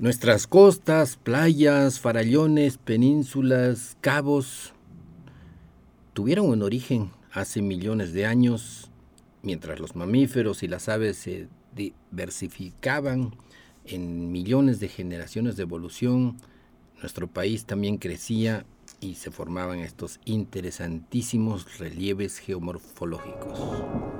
Nuestras costas, playas, farallones, penínsulas, cabos, tuvieron un origen hace millones de años, mientras los mamíferos y las aves se diversificaban en millones de generaciones de evolución, nuestro país también crecía y se formaban estos interesantísimos relieves geomorfológicos.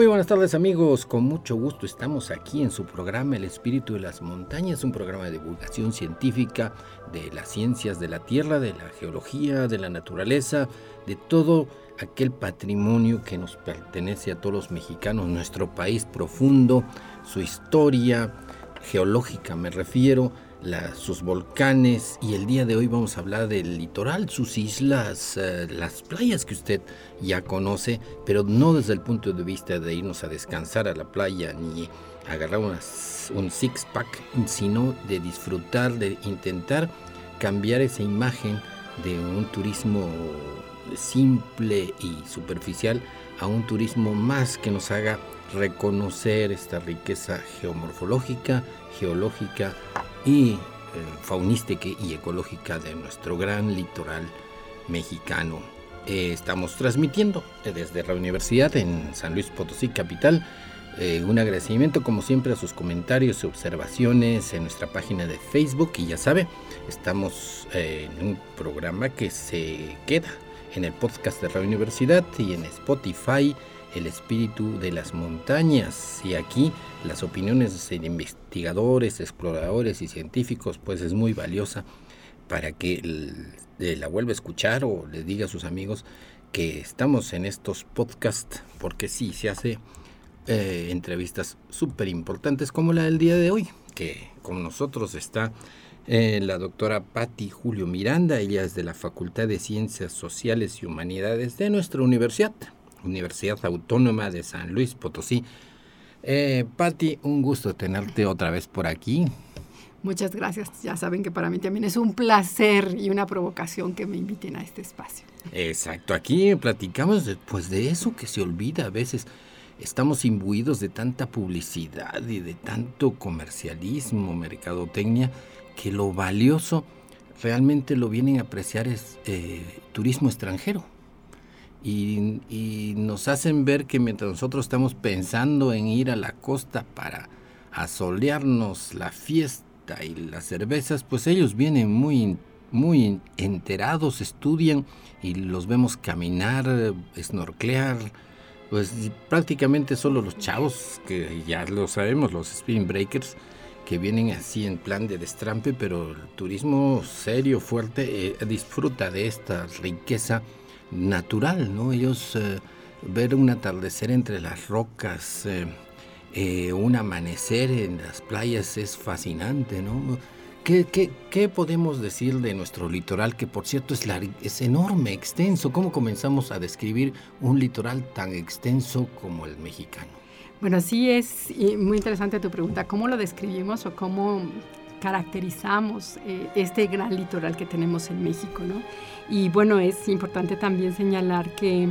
Muy buenas tardes amigos, con mucho gusto estamos aquí en su programa El Espíritu de las Montañas, un programa de divulgación científica de las ciencias de la Tierra, de la geología, de la naturaleza, de todo aquel patrimonio que nos pertenece a todos los mexicanos, nuestro país profundo, su historia geológica me refiero, sus volcanes y el día de hoy vamos a hablar del litoral, sus islas, eh, las playas que usted ya conoce, pero no desde el punto de vista de irnos a descansar a la playa ni agarrar un six-pack, sino de disfrutar, de intentar cambiar esa imagen de un turismo simple y superficial a un turismo más que nos haga reconocer esta riqueza geomorfológica, geológica y eh, faunística y ecológica de nuestro gran litoral mexicano. Eh, estamos transmitiendo desde la universidad en San Luis Potosí, capital. Eh, un agradecimiento como siempre a sus comentarios y observaciones en nuestra página de Facebook y ya sabe, estamos en un programa que se queda en el podcast de la universidad y en Spotify el espíritu de las montañas. Y aquí las opiniones de investigadores, exploradores y científicos pues es muy valiosa para que la vuelva a escuchar o le diga a sus amigos que estamos en estos podcasts porque sí, se hace eh, entrevistas súper importantes como la del día de hoy, que con nosotros está eh, la doctora Patti Julio Miranda, ella es de la Facultad de Ciencias Sociales y Humanidades de nuestra universidad. Universidad Autónoma de San Luis Potosí. Eh, Patti, un gusto tenerte otra vez por aquí. Muchas gracias. Ya saben que para mí también es un placer y una provocación que me inviten a este espacio. Exacto, aquí platicamos después de eso que se olvida a veces. Estamos imbuidos de tanta publicidad y de tanto comercialismo, mercadotecnia, que lo valioso realmente lo vienen a apreciar es eh, turismo extranjero y, nos hacen ver que mientras nosotros estamos pensando en ir a la costa para asolearnos la fiesta y las cervezas, pues ellos vienen muy, muy enterados, estudian y los vemos caminar, snorclear, pues prácticamente solo los chavos, que ya lo sabemos, los spin breakers, que vienen así en plan de destrampe, pero el turismo serio, fuerte, eh, disfruta de esta riqueza natural, ¿no? Ellos eh, ver un atardecer entre las rocas, eh, eh, un amanecer en las playas es fascinante, ¿no? ¿Qué, qué, podemos decir de nuestro litoral, que por cierto es, es enorme, extenso? ¿Cómo comenzamos a describir un litoral tan extenso como el mexicano? Bueno, sí es muy interesante tu pregunta. ¿Cómo lo describimos o cómo caracterizamos este gran litoral que tenemos en México? ¿no? Y bueno, es importante también señalar que eh,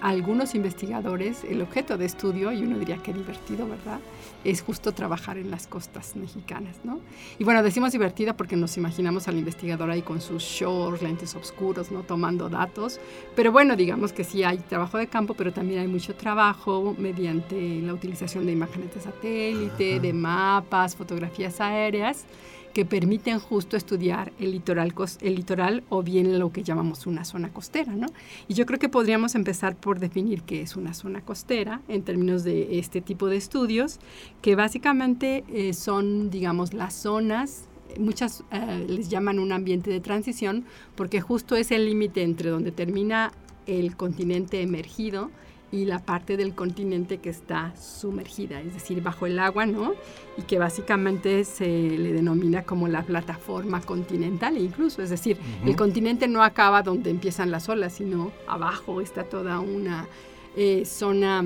algunos investigadores, el objeto de estudio, y uno diría que divertido, ¿verdad? Es justo trabajar en las costas mexicanas, ¿no? Y bueno, decimos divertida porque nos imaginamos al investigador ahí con sus shorts, lentes oscuros, ¿no? Tomando datos. Pero bueno, digamos que sí hay trabajo de campo, pero también hay mucho trabajo mediante la utilización de imágenes de satélite, de mapas, fotografías aéreas que permiten justo estudiar el litoral, el litoral o bien lo que llamamos una zona costera. ¿no? Y yo creo que podríamos empezar por definir qué es una zona costera en términos de este tipo de estudios, que básicamente eh, son, digamos, las zonas muchas eh, les llaman un ambiente de transición porque justo es el límite entre donde termina el continente emergido y la parte del continente que está sumergida, es decir, bajo el agua, ¿no? Y que básicamente se le denomina como la plataforma continental incluso, es decir, el continente no acaba donde empiezan las olas, sino abajo está toda una eh, zona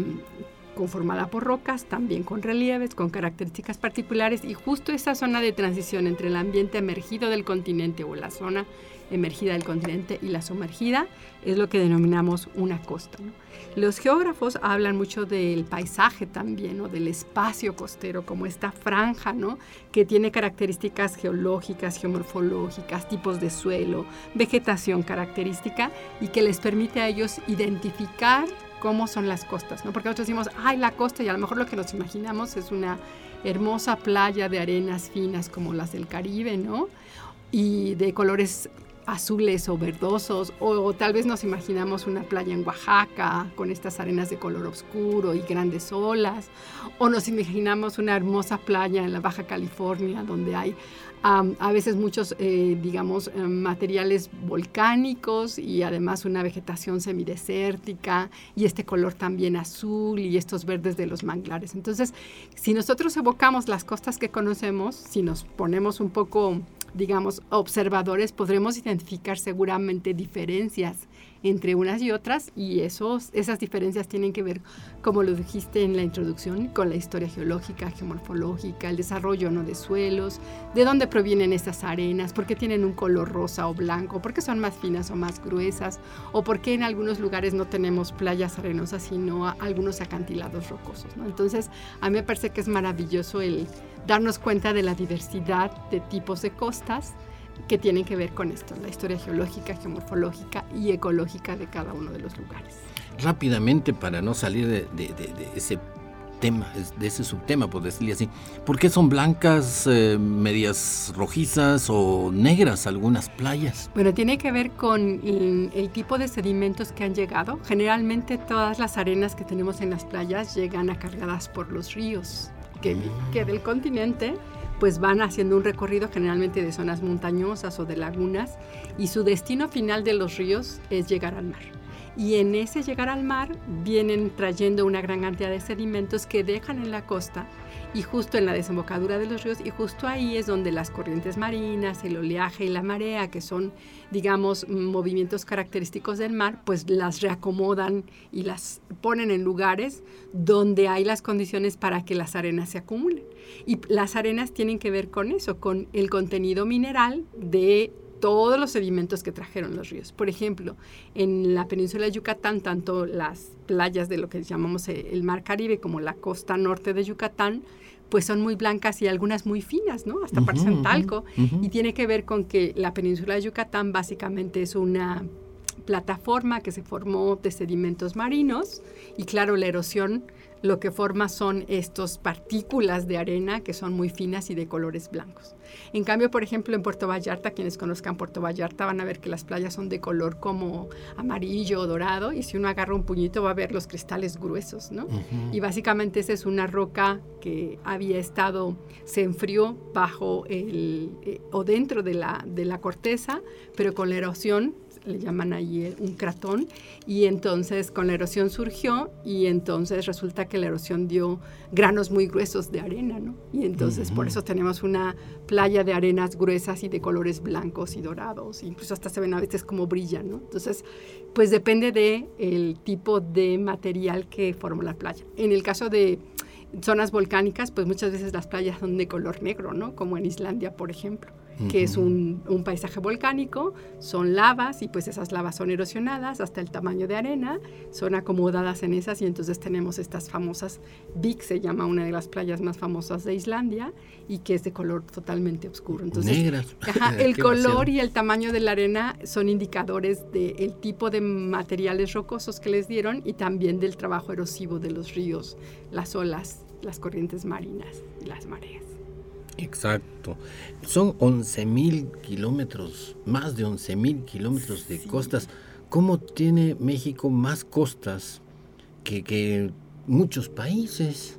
conformada por rocas, también con relieves, con características particulares y justo esa zona de transición entre el ambiente emergido del continente o la zona emergida del continente y la sumergida es lo que denominamos una costa. Los geógrafos hablan mucho del paisaje también, o del espacio costero, como esta franja, ¿no? que tiene características geológicas, geomorfológicas, tipos de suelo, vegetación característica y que les permite a ellos identificar cómo son las costas, ¿no? Porque nosotros decimos, ay, la costa, y a lo mejor lo que nos imaginamos es una hermosa playa de arenas finas como las del Caribe, ¿no? Y de colores azules o verdosos, o, tal vez nos imaginamos una playa en Oaxaca con estas arenas de color oscuro y grandes olas, o nos imaginamos una hermosa playa en la Baja California donde hay a veces muchos, eh, digamos, eh, materiales volcánicos y además una vegetación semidesértica y este color también azul y estos verdes de los manglares. Entonces, si nosotros evocamos las costas que conocemos, si nos ponemos un poco digamos, observadores, podremos identificar seguramente diferencias entre unas y otras y esos, esas diferencias tienen que ver, como lo dijiste en la introducción, con la historia geológica, geomorfológica, el desarrollo ¿no? de suelos, de dónde provienen estas arenas, por qué tienen un color rosa o blanco, por qué son más finas o más gruesas, o por qué en algunos lugares no tenemos playas arenosas, sino algunos acantilados rocosos. Entonces, a mí me parece que es maravilloso el darnos cuenta de la diversidad de tipos de costas que tienen que ver con esto, la historia geológica, geomorfológica y ecológica de cada uno de los lugares. Rápidamente, para no salir de, ese tema, de ese subtema, por decirle así, ¿por qué son blancas, eh, medias rojizas o negras algunas playas? Bueno, tiene que ver con el, el, tipo de sedimentos que han llegado. Generalmente todas las arenas que tenemos en las playas llegan a cargadas por los ríos que, que del continente pues van haciendo un recorrido generalmente de zonas montañosas o de lagunas y su destino final de los ríos es llegar al mar. Y en ese llegar al mar vienen trayendo una gran cantidad de sedimentos que dejan en la costa y justo en la desembocadura de los ríos y justo ahí es donde las corrientes marinas, el oleaje y la marea, que son, digamos, movimientos característicos del mar, pues las reacomodan y las ponen en lugares donde hay las condiciones para que las arenas se acumulen. Y las arenas tienen que ver con eso, con el contenido mineral de todos los sedimentos que trajeron los ríos. Por ejemplo, en la península de Yucatán, tanto las playas de lo que llamamos el Mar Caribe como la costa norte de Yucatán pues son muy blancas y algunas muy finas, ¿no? Hasta parecen talco. Y tiene que ver con que la península de Yucatán básicamente es una plataforma que se formó de sedimentos marinos y claro, la erosión lo que forma son estas partículas de arena que son muy finas y de colores blancos. En cambio, por ejemplo, en Puerto Vallarta, quienes conozcan Puerto Vallarta van a ver que las playas son de color como amarillo o dorado y si uno agarra un puñito va a ver los cristales gruesos, ¿no? Y básicamente esa es una roca que había estado, se enfrió bajo el, eh, o dentro de la, de la corteza, pero con la erosión le llaman ahí un cratón, y entonces con la erosión surgió y entonces resulta que la erosión dio granos muy gruesos de arena, ¿no? Y entonces por eso tenemos una playa de arenas gruesas y de colores blancos y dorados, incluso hasta se ven a veces como brillan, ¿no? Entonces, pues depende de el tipo de material que forma la playa. En el caso de zonas volcánicas, pues muchas veces las playas son de color negro, ¿no? Como en Islandia, por ejemplo que es un, paisaje volcánico, son lavas y pues esas lavas son erosionadas hasta el tamaño de arena, son acomodadas en esas y entonces tenemos estas famosas, Vik se llama una de las playas más famosas de Islandia y que es de color totalmente oscuro. Entonces, Negras. el color y el tamaño de la arena son indicadores del tipo de materiales rocosos que les dieron y también del trabajo erosivo de los ríos, las olas, las corrientes marinas y las mareas. Exacto. Son 11 mil kilómetros, más de 11 mil kilómetros de costas. ¿Cómo tiene México más costas que, que muchos países?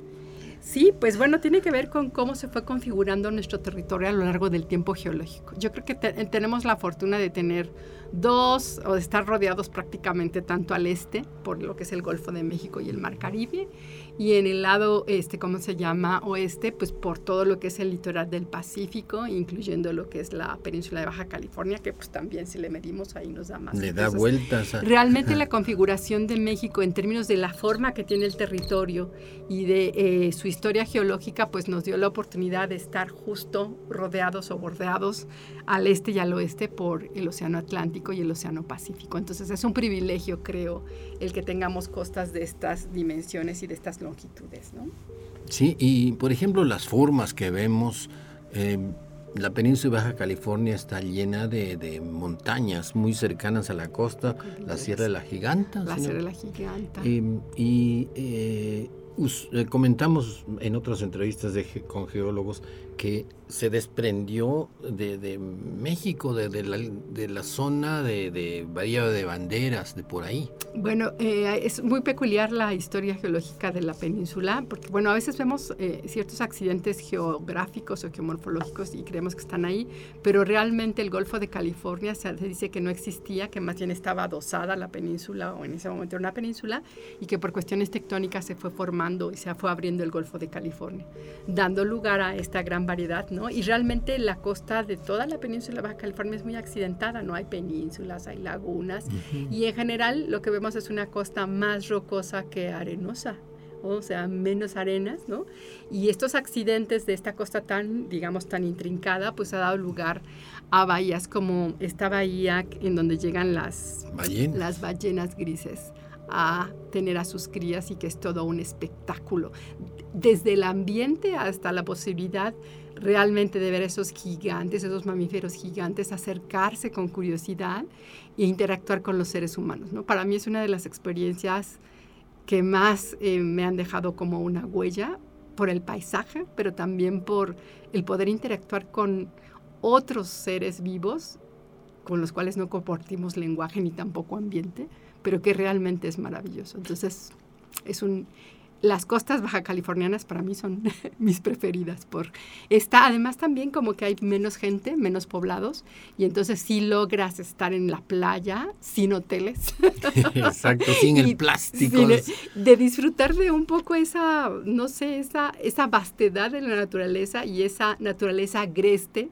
Sí, pues bueno, tiene que ver con cómo se fue configurando nuestro territorio a lo largo del tiempo geológico. Yo creo que tenemos la fortuna de tener dos o de estar rodeados prácticamente tanto al este por lo que es el Golfo de México y el Mar Caribe y en el lado este cómo se llama oeste pues por todo lo que es el litoral del Pacífico incluyendo lo que es la península de Baja California que pues también si le medimos ahí nos da más le da vueltas realmente la configuración de México en términos de la forma que tiene el territorio y de eh, su historia geológica pues nos dio la oportunidad de estar justo rodeados o bordeados al este y al oeste por el océano Atlántico y el océano Pacífico. Entonces es un privilegio creo el que tengamos costas de estas dimensiones y de estas longitudes, ¿no? Sí, y por ejemplo las formas que vemos, eh, la península de Baja California está llena de, montañas muy cercanas a la costa, la Sierra de la Giganta. La Sierra de la Giganta. y eh, eh, comentamos en otras entrevistas de, con geólogos que se desprendió de, México, de, la, zona de, Bahía de Banderas, de por ahí. Bueno, eh, es muy peculiar la historia geológica de la península, porque bueno, a veces vemos eh, ciertos accidentes geográficos o geomorfológicos y creemos que están ahí, pero realmente el Golfo de California se dice que no existía, que más bien estaba adosada la península o en ese momento era una península y que por cuestiones tectónicas se fue formando y se fue abriendo el Golfo de California, dando lugar a esta gran variedad, ¿no? Y realmente la costa de toda la península de Baja California es muy accidentada, no hay penínsulas, hay lagunas, y en general lo que vemos es una costa más rocosa que arenosa, o sea, menos arenas, ¿no? Y estos accidentes de esta costa tan, digamos, tan intrincada, pues ha dado lugar a bahías como esta bahía en donde llegan las las ballenas grises a tener a sus crías y que es todo un espectáculo. Desde el ambiente hasta la posibilidad realmente de ver esos gigantes, esos mamíferos gigantes, acercarse con curiosidad e interactuar con los seres humanos. ¿no? Para mí es una de las experiencias que más eh, me han dejado como una huella por el paisaje, pero también por el poder interactuar con otros seres vivos con los cuales no compartimos lenguaje ni tampoco ambiente, pero que realmente es maravilloso. Entonces, es un, las costas baja californianas para mí son mis preferidas por está además también como que hay menos gente menos poblados y entonces sí logras estar en la playa sin hoteles. Exacto sin el plástico. de, disfrutar de un poco esa no sé esa esa vastedad de la naturaleza y esa naturaleza agreste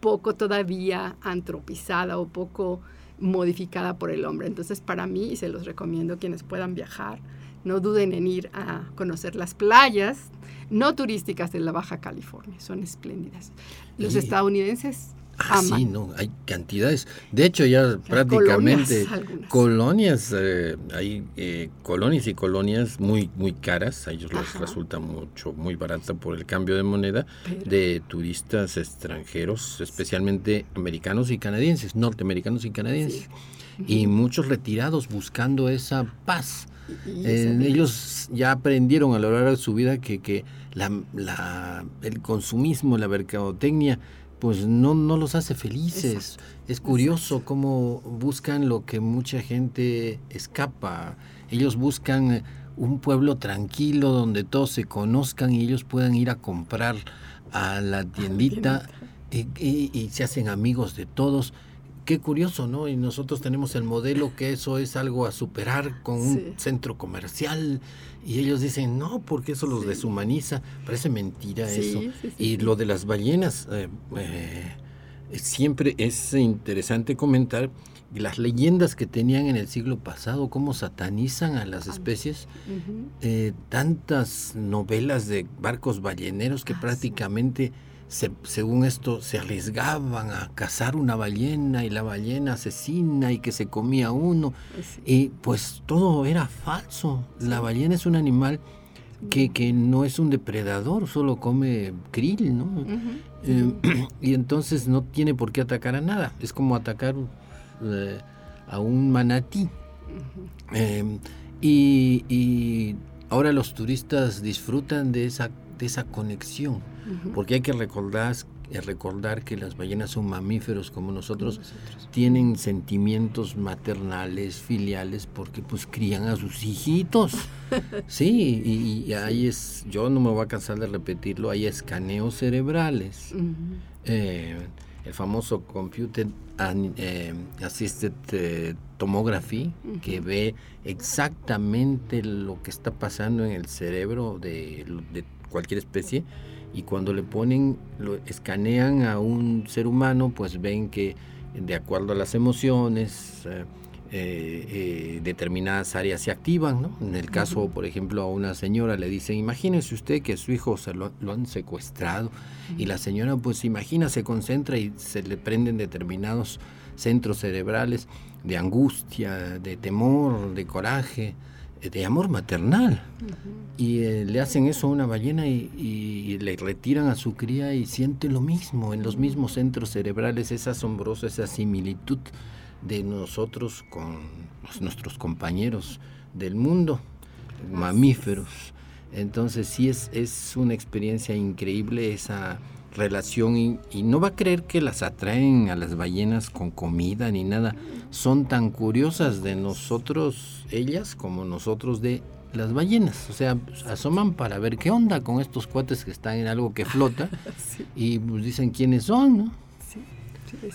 poco todavía antropizada o poco modificada por el hombre. Entonces para mí y se los recomiendo quienes puedan viajar no duden en ir a conocer las playas no turísticas de la Baja California, son espléndidas. Los estadounidenses Ah, sí, no, hay cantidades. De hecho, ya prácticamente colonias, eh, hay eh, colonias y colonias muy muy caras. A ellos les resulta mucho, muy barata por el cambio de moneda de turistas extranjeros, especialmente americanos y canadienses, norteamericanos y canadienses. Y muchos retirados buscando esa paz eh, ellos ya aprendieron a lo largo de su vida que, que la, el consumismo, la mercadotecnia, pues no, no los hace felices. Es curioso cómo buscan lo que mucha gente escapa. Ellos buscan un pueblo tranquilo donde todos se conozcan y ellos puedan ir a comprar a la tiendita y se hacen amigos de todos qué curioso, ¿no? Y nosotros tenemos el modelo que eso es algo a superar con un centro comercial. Y ellos dicen, no, porque eso los deshumaniza. Parece mentira eso. y lo de las ballenas, eh, eh, siempre es interesante comentar las leyendas que tenían en el siglo pasado, cómo satanizan a las especies, eh, tantas novelas de barcos balleneros que ah, prácticamente según esto, se arriesgaban a cazar una ballena y la ballena asesina y que se comía uno. Pues y pues todo era falso. La ballena es un animal que, que, no es un depredador, solo come krill, ¿no? Eh, y entonces no tiene por qué atacar a nada. Es como atacar eh, a un manatí. Em, y, y ahora los turistas disfrutan de esa, de esa conexión porque hay que recordar, es recordar que las ballenas son mamíferos como nosotros, tienen sentimientos maternales, filiales, porque pues crían a sus hijitos. sí, y, ahí es, yo no me voy a cansar de repetirlo, hay escaneos cerebrales. Eh, el famoso Computer eh, Assisted eh, Tomography, que ve exactamente lo que está pasando en el cerebro de, de cualquier especie y cuando le ponen, lo escanean a un ser humano, pues ven que de acuerdo a las emociones, eh, eh, determinadas áreas se activan. ¿no? En el caso, por ejemplo, a una señora le dicen, imagínese usted que su hijo se lo, han secuestrado y la señora pues imagina, se concentra y se le prenden determinados centros cerebrales de angustia, de temor, de coraje, de amor maternal. Y eh, le hacen eso a una ballena y, le retiran a su cría y siente lo mismo en los mismos centros cerebrales, esa asombrosa, esa similitud de nosotros con nuestros compañeros del mundo, mamíferos. Entonces sí es, es una experiencia increíble esa relación y, no va a creer que las atraen a las ballenas con comida ni nada. Son tan curiosas de nosotros, ellas, como nosotros de las ballenas. O sea, asoman para ver qué onda con estos cuates que están en algo que flota y pues, dicen quiénes son, ¿no?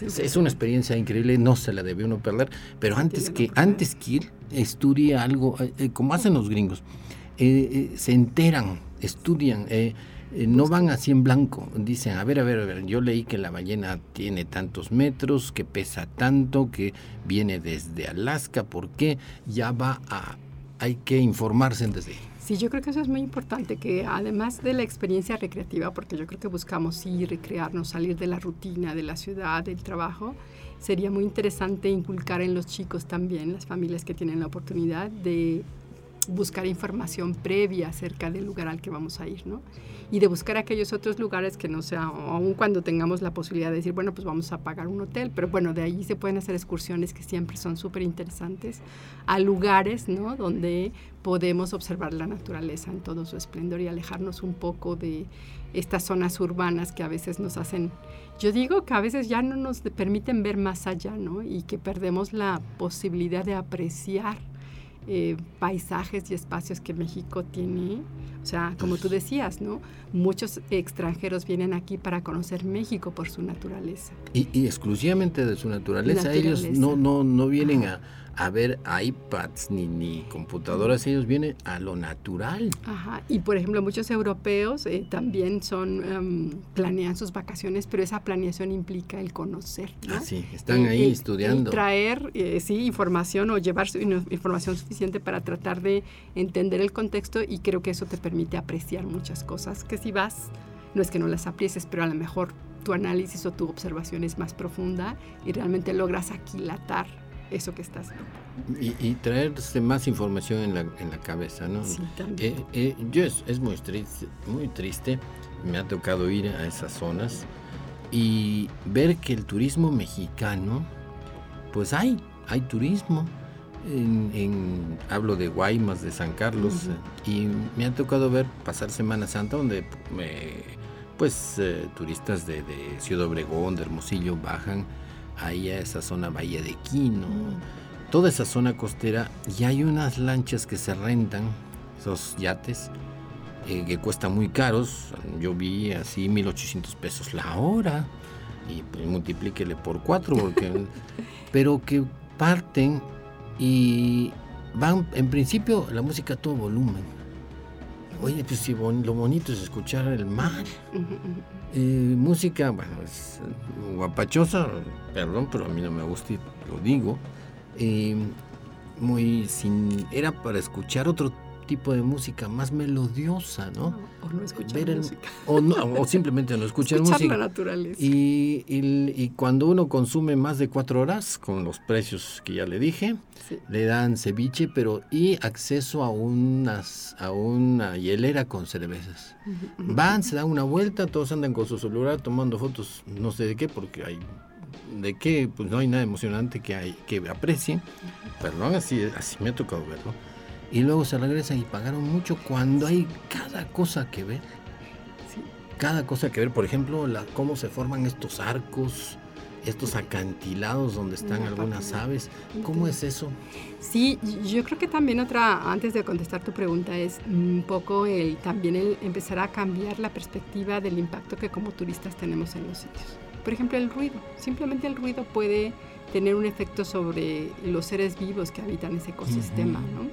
es, una experiencia increíble, no se la debe uno perder, pero antes que, antes que ir, estudie algo, eh, eh, como hacen los gringos, eh, se enteran, estudian, eh, no van así en blanco. Dicen, a ver, a ver, a ver, yo leí que la ballena tiene tantos metros, que pesa tanto, que viene desde Alaska, ¿por qué? Ya va a... Hay que informarse desde ahí. Sí, yo creo que eso es muy importante, que además de la experiencia recreativa, porque yo creo que buscamos ir, recrearnos, salir de la rutina, de la ciudad, del trabajo, sería muy interesante inculcar en los chicos también, las familias que tienen la oportunidad de buscar información previa acerca del lugar al que vamos a ir, ¿no? Y de buscar aquellos otros lugares que no sea, aun cuando tengamos la posibilidad de decir, bueno, pues vamos a pagar un hotel, pero bueno, de ahí se pueden hacer excursiones que siempre son súper interesantes a lugares, ¿no? Donde podemos observar la naturaleza en todo su esplendor y alejarnos un poco de estas zonas urbanas que a veces nos hacen, yo digo que a veces ya no nos permiten ver más allá, ¿no? Y que perdemos la posibilidad de apreciar eh, paisajes y espacios que México tiene. O sea, como tú decías, ¿no? Muchos extranjeros vienen aquí para conocer México por su naturaleza. Y, exclusivamente de su naturaleza. Ellos no, no, no vienen a, a ver iPads ni, ni computadoras, ellos vienen a lo natural. Ajá, y por ejemplo muchos europeos eh, también son, em, planean sus vacaciones, pero esa planeación implica el conocer. ¿no? Ah, sí, están ahí estudiando. traer, eh, sí, información o llevar información suficiente para tratar de entender el contexto y creo que eso te permite apreciar muchas cosas que si vas, no es que no las aprecies, pero a lo mejor tu análisis o tu observación es más profunda y realmente logras aquilatar eso que estás y, y, traerse más información en la, en la cabeza, ¿no? Sí, también. Eh, eh, yo es, es, muy triste, muy triste, me ha tocado ir a esas zonas y ver que el turismo mexicano, pues hay, hay turismo. En, hablo de Guaymas, de San Carlos, y me ha tocado ver pasar Semana Santa donde pues eh, turistas de, de Ciudad Obregón, de Hermosillo bajan ahí a esa zona Bahía de Quino, toda esa zona costera, y hay unas lanchas que se rentan, esos yates, eh, que cuestan muy caros. Yo vi así 1800 pesos la hora, y pues multiplíquele por cuatro, porque, pero que parten y van, en principio, la música a todo volumen Oye, pues sí, lo bonito es escuchar el mar. Eh, música, bueno, es guapachosa, perdón, pero a mí no me gusta y lo digo. Eh, muy sin. Era para escuchar otro tipo de música más melodiosa, ¿no? O no escuchar música. O, no, o, simplemente no escuchar, música. la naturaleza. Y, y, cuando uno consume más de cuatro horas, con los precios que ya le dije, le dan ceviche, pero y acceso a unas a una hielera con cervezas. Van, se dan una vuelta, todos andan con su celular tomando fotos, no sé de qué, porque hay de qué, pues no hay nada emocionante que hay que aprecien. Perdón, así, así me ha tocado verlo y luego se regresan y pagaron mucho cuando hay cada cosa que ver. cada cosa que ver, por ejemplo, la, cómo se forman estos arcos, estos acantilados donde están algunas aves. ¿Cómo es eso? Sí, yo creo que también otra, antes de contestar tu pregunta, es un poco el también el empezar a cambiar la perspectiva del impacto que como turistas tenemos en los sitios. Por ejemplo, el ruido. Simplemente el ruido puede tener un efecto sobre los seres vivos que habitan ese ecosistema, ¿no?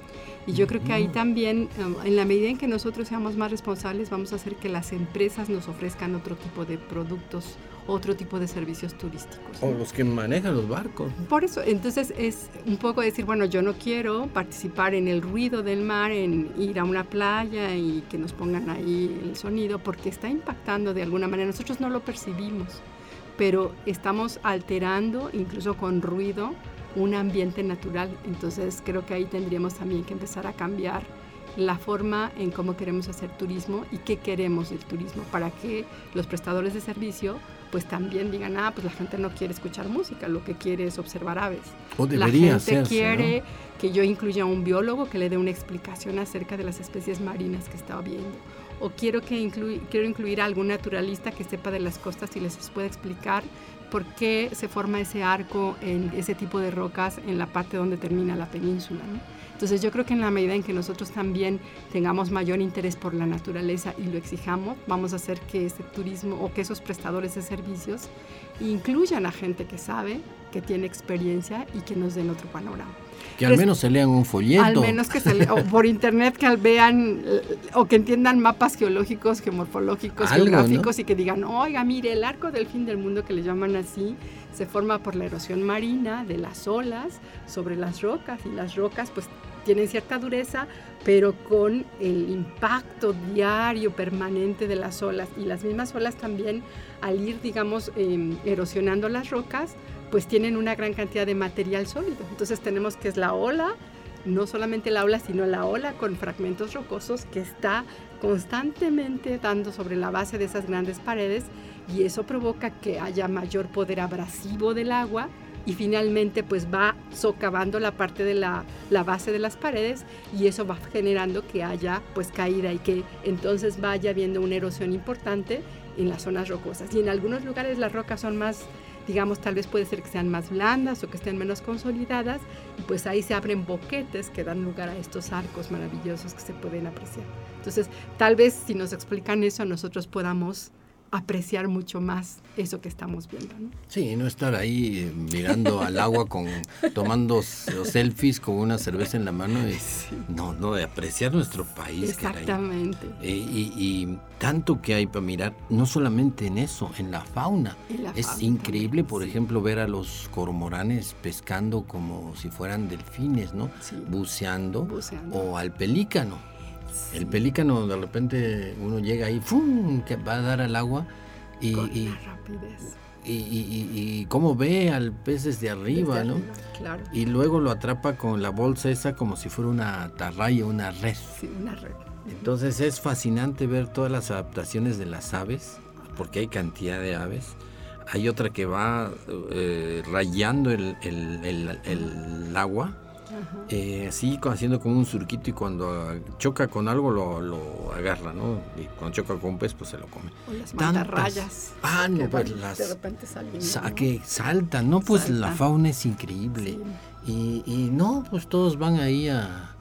Y yo creo que ahí también, um, en la medida en que nosotros seamos más responsables, vamos a hacer que las empresas nos ofrezcan otro tipo de productos, otro tipo de servicios turísticos. O los que manejan los barcos. Por eso, entonces es un poco decir, bueno, yo no quiero participar en el ruido del mar, en ir a una playa y que nos pongan ahí el sonido, porque está impactando de alguna manera. Nosotros no lo percibimos, pero estamos alterando, incluso con ruido, un ambiente natural. Entonces creo que ahí tendríamos también que empezar a cambiar la forma en cómo queremos hacer turismo y qué queremos del turismo para que los prestadores de servicio pues también digan, ah, pues la gente no quiere escuchar música, lo que quiere es observar aves. O debería la gente quiere que yo incluya un biólogo que le dé una explicación acerca de las especies marinas que está viendo. O quiero, que quiero incluir a algún naturalista que sepa de las costas y les pueda explicar por qué se forma ese arco en ese tipo de rocas en la parte donde termina la península. Entonces yo creo que en la medida en que nosotros también tengamos mayor interés por la naturaleza y lo exijamos, vamos a hacer que ese turismo o que esos prestadores de servicios incluyan a gente que sabe, que tiene experiencia y que nos den otro panorama. Que al menos se lean un folleto. Al menos que se lean, o por internet que vean o que entiendan mapas geológicos, geomorfológicos, geográficos y que digan, oiga, mire, el arco del fin del mundo que le llaman así, se forma por la erosión marina de las olas sobre las rocas y las rocas pues tienen cierta dureza, pero con el impacto diario, permanente de las olas y las mismas olas también al ir, digamos, em, erosionando las rocas, pues tienen una gran cantidad de material sólido. Entonces tenemos que es la ola, no solamente la ola, sino la ola con fragmentos rocosos que está constantemente dando sobre la base de esas grandes paredes y eso provoca que haya mayor poder abrasivo del agua y finalmente pues va socavando la parte de la, la, base de las paredes y eso va generando que haya pues caída y que entonces vaya habiendo una erosión importante en las zonas rocosas. Y en algunos lugares las rocas son más digamos, tal vez puede ser que sean más blandas o que estén menos consolidadas, y pues ahí se abren boquetes que dan lugar a estos arcos maravillosos que se pueden apreciar. Entonces, tal vez si nos explican eso, nosotros podamos apreciar mucho más eso que estamos viendo. ¿no? Sí, no estar ahí eh, mirando al agua con tomando selfies con una cerveza en la mano y no, no, de apreciar nuestro país. Exactamente. Eh, y, tanto que hay para mirar, no solamente en eso, en la fauna. es increíble, por ejemplo, ver a los cormoranes pescando como si fueran delfines, ¿no? Buceando, Buceando. O al pelícano el pelícano, de repente uno llega ahí, ¡fum! que va a dar al agua y, y, rapidez. Y, cómo ve al pez desde arriba, ¿no? claro. Y luego lo atrapa con la bolsa esa como si fuera una atarraya, una red. Sí, una red. Entonces es fascinante ver todas las adaptaciones de las aves, porque hay cantidad de aves. Hay otra que va eh, rayando el, el agua eh, así haciendo como un surquito y cuando choca con algo lo, agarra, ¿no? Y cuando choca con un pez, pues se lo come. O las mantarrayas. Ah, no, pues las... De repente salen. que saltan, ¿no? Pues la fauna es increíble. Y, y, no, pues todos van ahí a,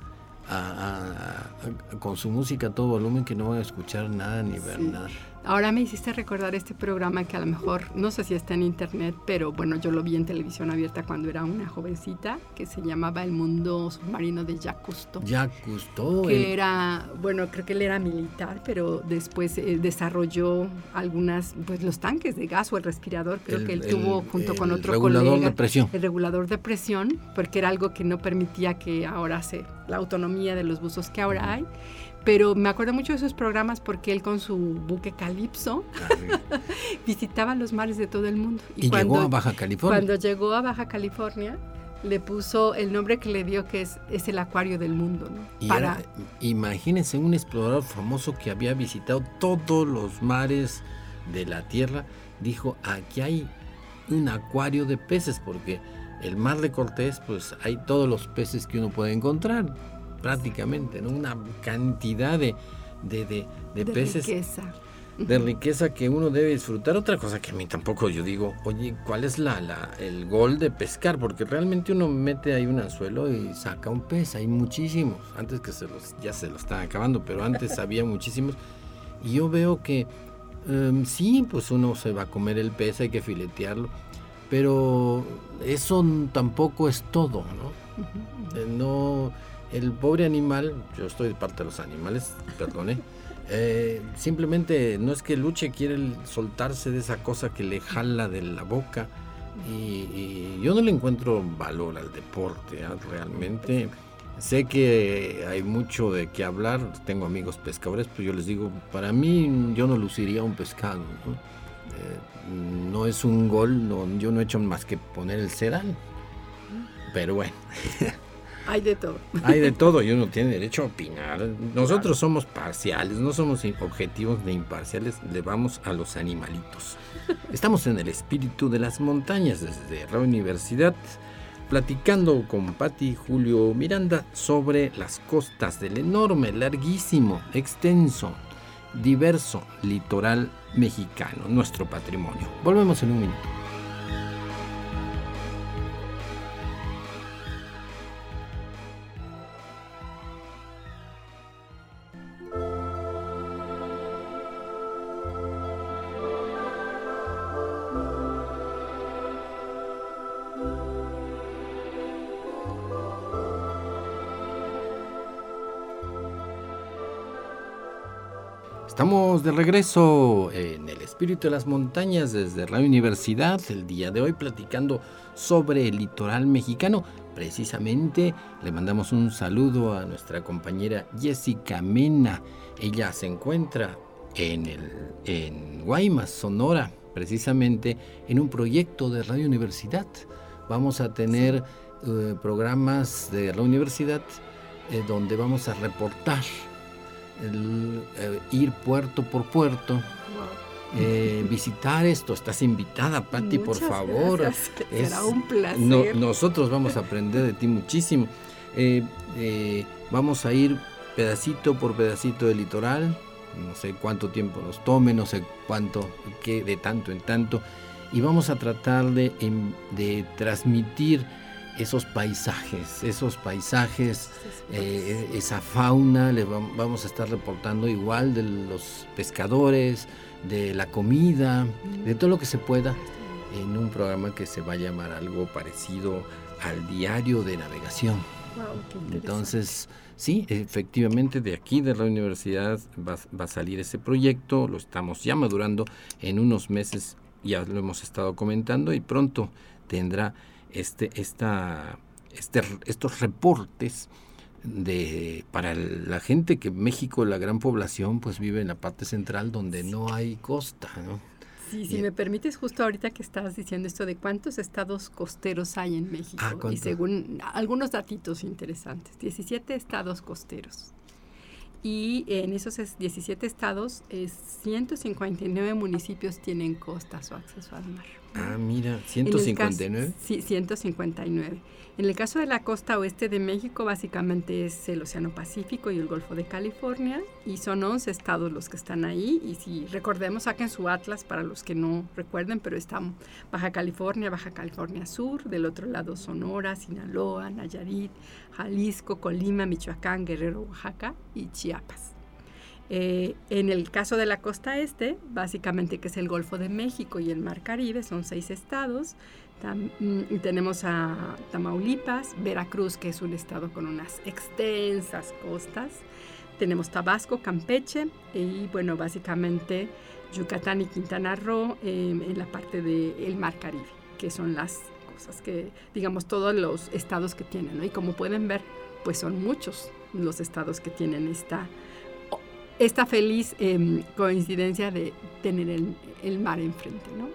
con su música a todo volumen que no van a escuchar nada ni ver nada. Ahora me hiciste recordar este programa que a lo mejor, no sé si está en internet, pero bueno, yo lo vi en televisión abierta cuando era una jovencita, que se llamaba El Mundo Submarino de Jacques Cousteau. Jacques Cousteau. Que era, bueno, creo que él era militar, pero después eh, desarrolló algunas, pues los tanques de gas o el respirador, creo que él tuvo junto con otro regulador de presión. El regulador de presión, porque era algo que no permitía que ahora se, la autonomía de los buzos que ahora hay pero me acuerdo mucho de esos programas porque él con su buque Calipso ah, visitaba los mares de todo el mundo. Y, llegó a Baja California. Cuando llegó a Baja California, le puso el nombre que le dio que es, es el acuario del mundo. ¿no? Para... imagínense un explorador famoso que había visitado todos los mares de la Tierra, dijo, aquí hay un acuario de peces porque el mar de Cortés, pues hay todos los peces que uno puede encontrar prácticamente, ¿no? Una cantidad de, de, de, de peces. Riqueza. de riqueza que uno debe disfrutar. Otra cosa que a mí tampoco yo digo, oye, ¿cuál es la, la, el gol de pescar? Porque realmente uno mete ahí un anzuelo y saca un pez, hay muchísimos. Antes que se los, ya se lo están acabando, pero antes había muchísimos. Y yo veo que em, sí, pues uno se va a comer el pez, hay que filetearlo, pero eso tampoco es todo, ¿no? Eh, no, el pobre animal, yo estoy de parte de los animales, perdone, eh, simplemente no es que luche, quiere soltarse de esa cosa que le jala de la boca. Y, yo no le encuentro valor al deporte, ¿ah? realmente. Sé que hay mucho de qué hablar, tengo amigos pescadores, pero yo les digo, para mí yo no luciría un pescado. ¿no? Eh, es un gol, yo no he hecho más que poner el sedal. Pero bueno. Hay de todo. Hay de todo y uno tiene derecho a opinar. Nosotros somos parciales, no somos objetivos de imparciales, le vamos a los animalitos. Estamos en el espíritu de las montañas desde la universidad, platicando con Patti Julio Miranda sobre las costas del enorme, larguísimo, extenso, diverso litoral mexicano, nuestro patrimonio. Volvemos en un minuto. Estamos de regreso en el espíritu de las montañas desde la universidad, el día de hoy platicando sobre el litoral mexicano. Precisamente le mandamos un saludo a nuestra compañera Jessica Mena. Ella se encuentra en, el, en Guaymas, Sonora, precisamente en un proyecto de Radio Universidad. Vamos a tener eh, programas de la universidad eh, donde vamos a reportar el, eh, ir puerto por puerto. Eh, visitar esto, estás invitada, Patti, por favor. Será un placer. nosotros vamos a aprender de ti muchísimo. Eh, vamos a ir pedacito por pedacito del litoral, no sé cuánto tiempo nos tome, no sé cuánto, qué, de tanto en tanto, y vamos a tratar de, de transmitir esos paisajes, esos paisajes, eh, esa fauna, le vamos a estar reportando igual de los pescadores, de la comida, de todo lo que se pueda en un programa que se va a llamar algo parecido al diario de navegación. Entonces, sí, efectivamente de aquí de la universidad va, va, a salir ese proyecto, lo estamos ya madurando en unos meses, ya lo hemos estado comentando y pronto tendrá este, esta, este, estos reportes de para la gente que México, la gran población, pues vive en la parte central donde no hay costa, ¿no? Sí, si me permites, justo ahorita que estabas diciendo esto de cuántos estados costeros hay en México, ah, y según algunos datitos interesantes, 17 estados costeros. Y en esos 17 estados, 159 municipios tienen costas o acceso al mar. Ah, mira, 159. sí, 159. En el caso de la costa oeste de México, básicamente es el Océano Pacífico y el Golfo de California, y son 11 estados los que están ahí. Y si recordemos, saquen su atlas para los que no recuerden, pero están Baja California, Baja California Sur, del otro lado Sonora, Sinaloa, Nayarit, Jalisco, Colima, Michoacán, Guerrero, Oaxaca y Chiapas. Eh, en el caso de la costa este, básicamente que es el Golfo de México y el Mar Caribe, son seis estados. Mm, tenemos a Tamaulipas, Veracruz, que es un estado con unas extensas costas. Tenemos Tabasco, Campeche y bueno, básicamente Yucatán y Quintana Roo em, en la parte del Mar Caribe, que son las cosas que, digamos, todos los estados que tienen. Y como pueden ver, pues son muchos los estados que tienen esta esta feliz em, coincidencia de tener el, mar enfrente, ¿no?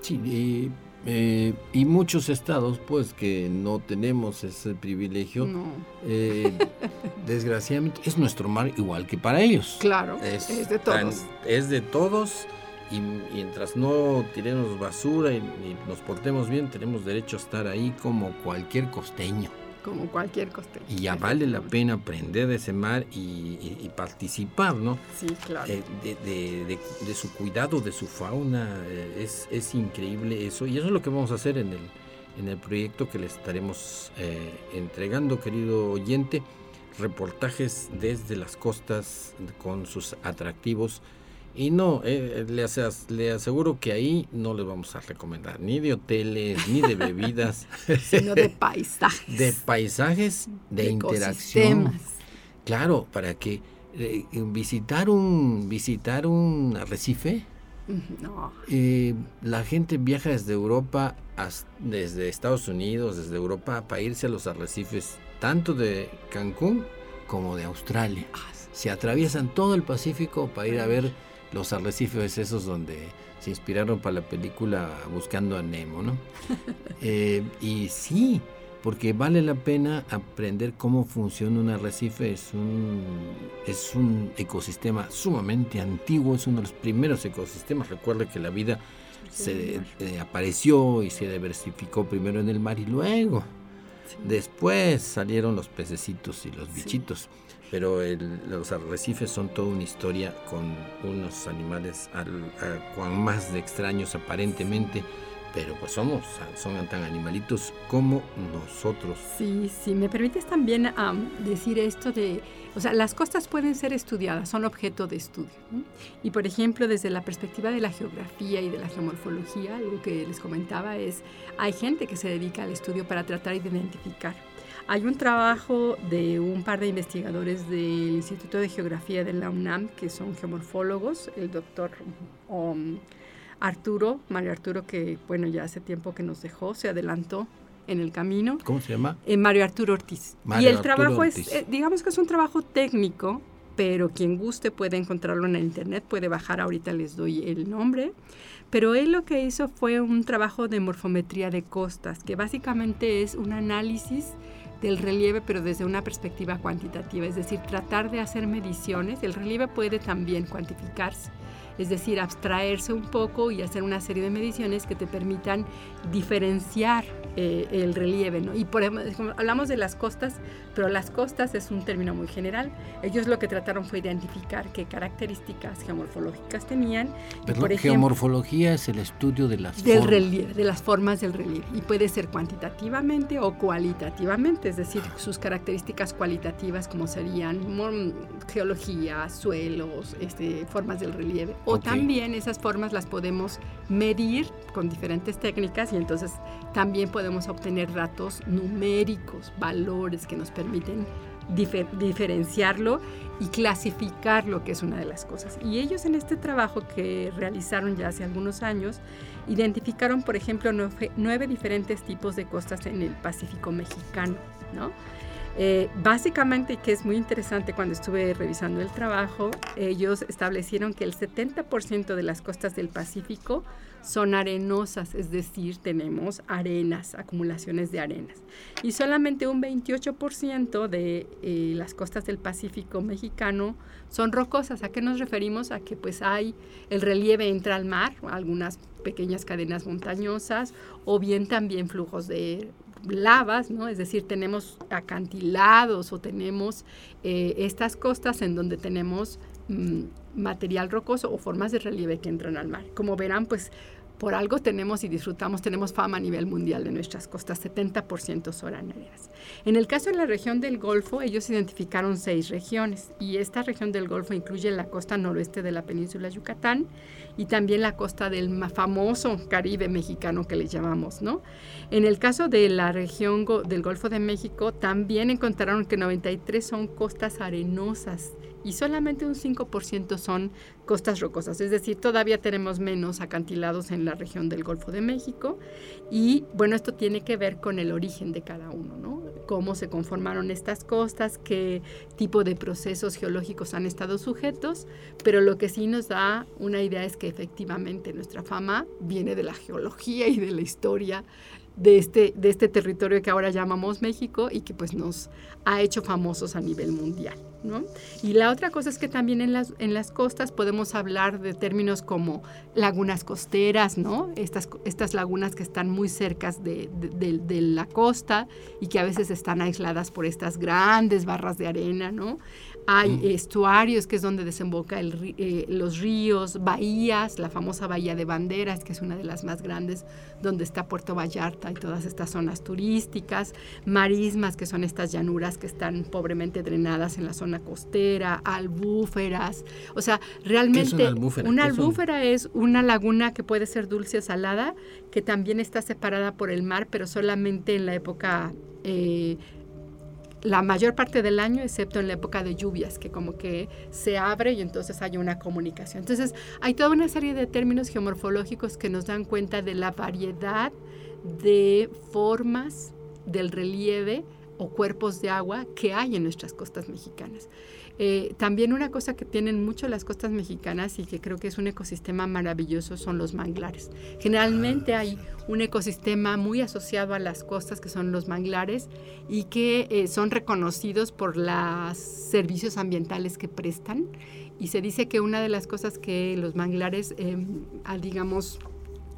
Sí, eh, y muchos estados, pues, que no tenemos ese privilegio, no. Eh, desgraciadamente, es nuestro mar igual que para ellos. Claro, es, de todos. es de todos, y mientras no tiremos basura y, y nos portemos bien, tenemos derecho a estar ahí como cualquier costeño. Como cualquier costeño. Y ya vale la pena aprender de ese mar y, participar, ¿no? Sí, claro. Eh, de, su cuidado, de su fauna, eh, es, increíble eso. Y eso es lo que vamos a hacer en el, en el proyecto que le estaremos eh, entregando, querido oyente. Reportajes desde las costas con sus atractivos y no, eh, le, le, aseguro que ahí no les vamos a recomendar ni de hoteles, ni de bebidas, sino de paisajes. De paisajes, de, interacción. Claro, para que eh, visitar un visitar un arrecife. No. Eh, la gente viaja desde Europa, desde Estados Unidos, desde Europa, para irse a los arrecifes, tanto de Cancún como de Australia. Se atraviesan todo el Pacífico para ir a ver los arrecifes esos donde se inspiraron para la película Buscando a Nemo, ¿no? Eh, y sí, porque vale la pena aprender cómo funciona un arrecife. Es un, es un ecosistema sumamente antiguo, es uno de los primeros ecosistemas. Recuerde que la vida se eh, apareció y se diversificó primero en el mar y luego, después salieron los pececitos y los bichitos pero los arrecifes son toda una historia con unos animales al, más de extraños aparentemente, pero pues somos, son tan animalitos como nosotros. Sí, sí, me permites también decir esto de, o sea, las costas pueden ser estudiadas, son objeto de estudio. Y por ejemplo, desde la perspectiva de la geografía y de la geomorfología, lo que les comentaba es, hay gente que se dedica al estudio para tratar de identificar hay un trabajo de un par de investigadores del Instituto de Geografía de la UNAM, que son geomorfólogos, el doctor um, Arturo, Mario Arturo, que bueno, ya hace tiempo que nos dejó, se adelantó en el camino. ¿Cómo se llama? Eh, Mario Arturo Ortiz. y el trabajo es, eh, digamos que es un trabajo técnico, pero quien guste puede encontrarlo en el internet, puede bajar, ahorita les doy el nombre. Pero él lo que hizo fue un trabajo de morfometría de costas, que básicamente es un análisis del relieve, pero desde una perspectiva cuantitativa, es decir, tratar de hacer mediciones. El relieve puede también cuantificarse es decir, abstraerse un poco y hacer una serie de mediciones que te permitan diferenciar eh, el relieve. ¿no? Y por ejemplo, hablamos de las costas, pero las costas es un término muy general. Ellos lo que trataron fue identificar qué características geomorfológicas tenían. Perdón, por geomorfología es el estudio de las del relieve, de las formas del relieve. Y puede ser cuantitativamente o cualitativamente, es decir, sus características cualitativas como serían geología, suelos, este, formas del relieve o también esas formas las podemos medir con diferentes técnicas y entonces también podemos obtener datos numéricos, valores que nos permiten diferenciarlo y clasificarlo, que es una de las cosas. Y ellos en este trabajo que realizaron ya hace algunos años, identificaron, por ejemplo, nueve, nueve diferentes tipos de costas en el Pacífico mexicano, ¿no? Eh, básicamente, que es muy interesante cuando estuve revisando el trabajo, ellos establecieron que el 70% de las costas del Pacífico son arenosas, es decir, tenemos arenas, acumulaciones de arenas. Y solamente un 28% de eh, las costas del Pacífico mexicano son rocosas. ¿A qué nos referimos? A que pues hay el relieve entra al mar, algunas pequeñas cadenas montañosas o bien también flujos de lavas, ¿no? Es decir, tenemos acantilados o tenemos eh, estas costas en donde tenemos mm, material rocoso o formas de relieve que entran al mar. Como verán, pues por algo tenemos y disfrutamos, tenemos fama a nivel mundial de nuestras costas, 70% son arenas. En el caso de la región del Golfo, ellos identificaron seis regiones y esta región del Golfo incluye la costa noroeste de la península Yucatán y también la costa del famoso Caribe mexicano que le llamamos, ¿no? En el caso de la región del Golfo de México, también encontraron que 93 son costas arenosas y solamente un 5% son costas rocosas, es decir, todavía tenemos menos acantilados en la región del Golfo de México y bueno, esto tiene que ver con el origen de cada uno, ¿no? Cómo se conformaron estas costas, qué tipo de procesos geológicos han estado sujetos, pero lo que sí nos da una idea es que efectivamente nuestra fama viene de la geología y de la historia de este, de este territorio que ahora llamamos México y que pues nos ha hecho famosos a nivel mundial. ¿no? Y la otra cosa es que también en las, en las costas podemos hablar de términos como lagunas costeras, ¿no? Estas, estas lagunas que están muy cerca de, de, la costa y que a veces están aisladas por estas grandes barras de arena, ¿no? Hay estuarios, que es donde desemboca eh, los ríos, bahías, la famosa bahía de Banderas, que es una de las más grandes, donde está Puerto Vallarta y todas estas zonas turísticas, marismas, que son estas llanuras que están pobremente drenadas en la zona costera, albúferas. O sea, realmente una albúfera, una albúfera es una laguna que puede ser dulce o salada, que también está separada por el mar, pero solamente en la época... Eh, la mayor parte del año, excepto en la época de lluvias, que como que se abre y entonces hay una comunicación. Entonces, hay toda una serie de términos geomorfológicos que nos dan cuenta de la variedad de formas del relieve o cuerpos de agua que hay en nuestras costas mexicanas. Eh, también una cosa que tienen mucho las costas mexicanas y que creo que es un ecosistema maravilloso son los manglares. Generalmente ah, hay un ecosistema muy asociado a las costas que son los manglares y que eh, son reconocidos por los servicios ambientales que prestan. Y se dice que una de las cosas que los manglares, em, digamos,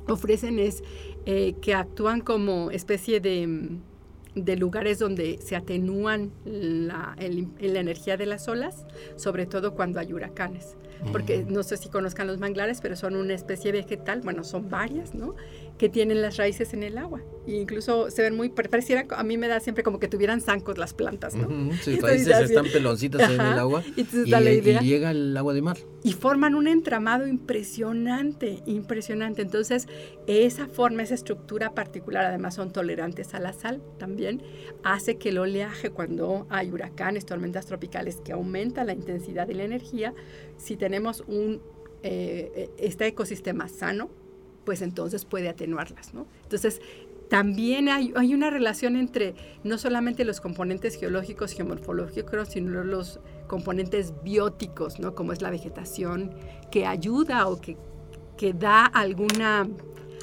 ofrecen es eh, que actúan como especie de de lugares donde se atenúan la, la, energía de las olas, sobre todo cuando hay huracanes. Porque no sé si conozcan los manglares, pero son una especie vegetal, bueno, son varias, ¿no? Que tienen las raíces en el agua. E incluso se ven muy, pareciera, a mí me da siempre como que tuvieran zancos las plantas, ¿no? sus raíces están peloncitas en el agua y, llega el agua de mar. Y forman un entramado impresionante, impresionante. Entonces, esa forma, esa estructura particular, además son tolerantes a la sal también, hace que el oleaje cuando hay huracanes, tormentas tropicales, que aumenta la intensidad de la energía, si tenemos un, eh, eh, este ecosistema sano, pues entonces puede atenuarlas, ¿no? Entonces, también hay, una relación entre no solamente los componentes geológicos, geomorfológicos, sino los componentes bióticos, ¿no? Como es la vegetación, que ayuda o que, que da alguna